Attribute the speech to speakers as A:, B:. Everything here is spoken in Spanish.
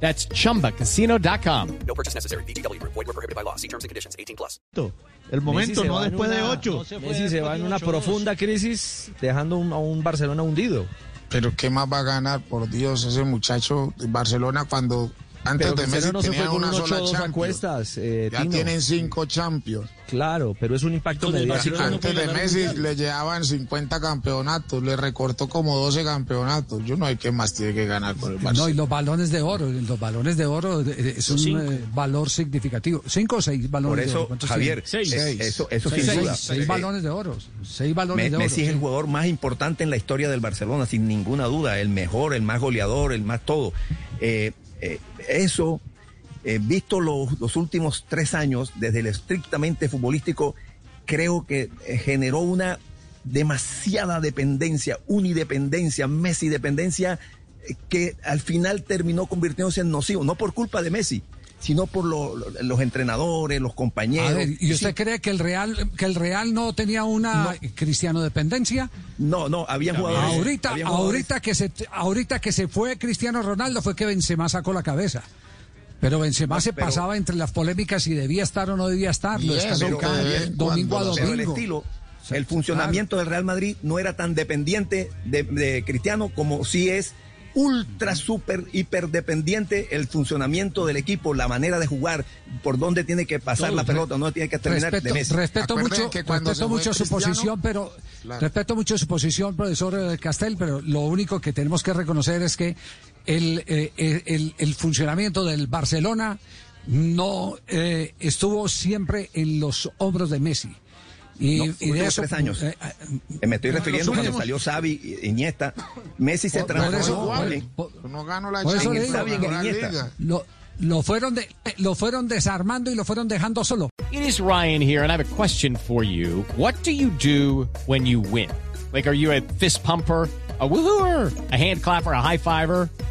A: That's chumbacasino.com.
B: No purchase necessary. BGW. Void were prohibited by law. See terms and conditions. 18 plus.
C: El momento, no después de
D: una-
C: ocho.
D: Messi se va en una profunda crisis, dejando un- a un Barcelona hundido.
E: Pero ¿qué más va a ganar? Por Dios, ese muchacho de Barcelona cuando antes
D: Pero
E: de Messi
D: no se fue
E: tenía
D: con
E: una
D: un
E: sola
D: 8-2 a
E: Champions.
D: eh,
E: Ya
D: Tino.
E: tienen cinco Champions.
D: Claro, pero es un impacto mediático.
C: Barcelona no
E: Antes de Messi le llevaban 50 campeonatos, le recortó como 12 campeonatos. Yo no sé qué más tiene que ganar con el
F: No, y
E: Barcelona.
F: los balones de oro, los balones de oro eh, es un
C: cinco.
F: eh, valor significativo. ¿Cinco o seis balones
G: Por
F: de oro?
G: eso,
F: ¿Cuántos
G: Javier,
C: Seis.
G: eh,
C: Seis.
G: eso, eso
F: tiene?
G: sin
F: seis,
G: duda.
F: seis
G: Eh,
F: balones de oro. Seis balones
G: Me-
F: de oro.
G: Messi es el jugador más importante en la historia del Barcelona, sin ninguna duda, el mejor, el más goleador, el más todo. Eh, eh, eso, eh, visto los, los últimos tres años, desde el estrictamente futbolístico, creo que eh, generó una demasiada dependencia, unidependencia, Messi dependencia, que al final terminó convirtiéndose en nocivo, no por culpa de Messi, sino por lo- lo- los entrenadores, los compañeros.
F: A ver, ¿y usted
G: Sí,
F: cree que el Real que el Real no tenía una cristiano dependencia?
G: No, no, había jugadores.
F: Ahorita,
G: había jugadores-
F: ahorita que se ahorita que se fue Cristiano Ronaldo fue que Benzema sacó la cabeza. Pero Benzema
G: No,
F: se
G: pero-
F: pasaba entre las polémicas si debía estar o no debía estar. Lo
E: Y
F: descartó
E: eso
F: cada
E: que
F: día,
E: es
F: domingo a
G: Pero el
F: domingo.
G: estilo, el funcionamiento del Real Madrid no era tan dependiente de, de Cristiano como sí es ultra, super, hiper dependiente el funcionamiento del equipo, la manera de jugar, por dónde tiene que pasar la pelota, no tiene que terminar
F: Respeto,
G: de Messi.
F: respeto mucho,
E: que cuando
F: respeto
E: se fue
F: mucho su posición, pero
E: Claro.
F: respeto mucho su posición, profesor eh, Castel, pero lo único que tenemos que reconocer es que el, eh, el, el funcionamiento del Barcelona no eh, estuvo siempre en los hombros de Messi. Y,
G: No,
F: y de
G: tres años.
F: eh,
G: Eh, Me estoy refiriendo cuando salió Xavi, Iniesta, Messi se transformó en-
E: No ganó la Champions. Liga.
F: lo, lo fueron de, lo fueron desarmando y lo fueron dejando solo.
A: It is Ryan here, and I have a question for you. What do you do when you win? Like, are you a fist pumper? A woohooer, a hand clapper, a high fiver.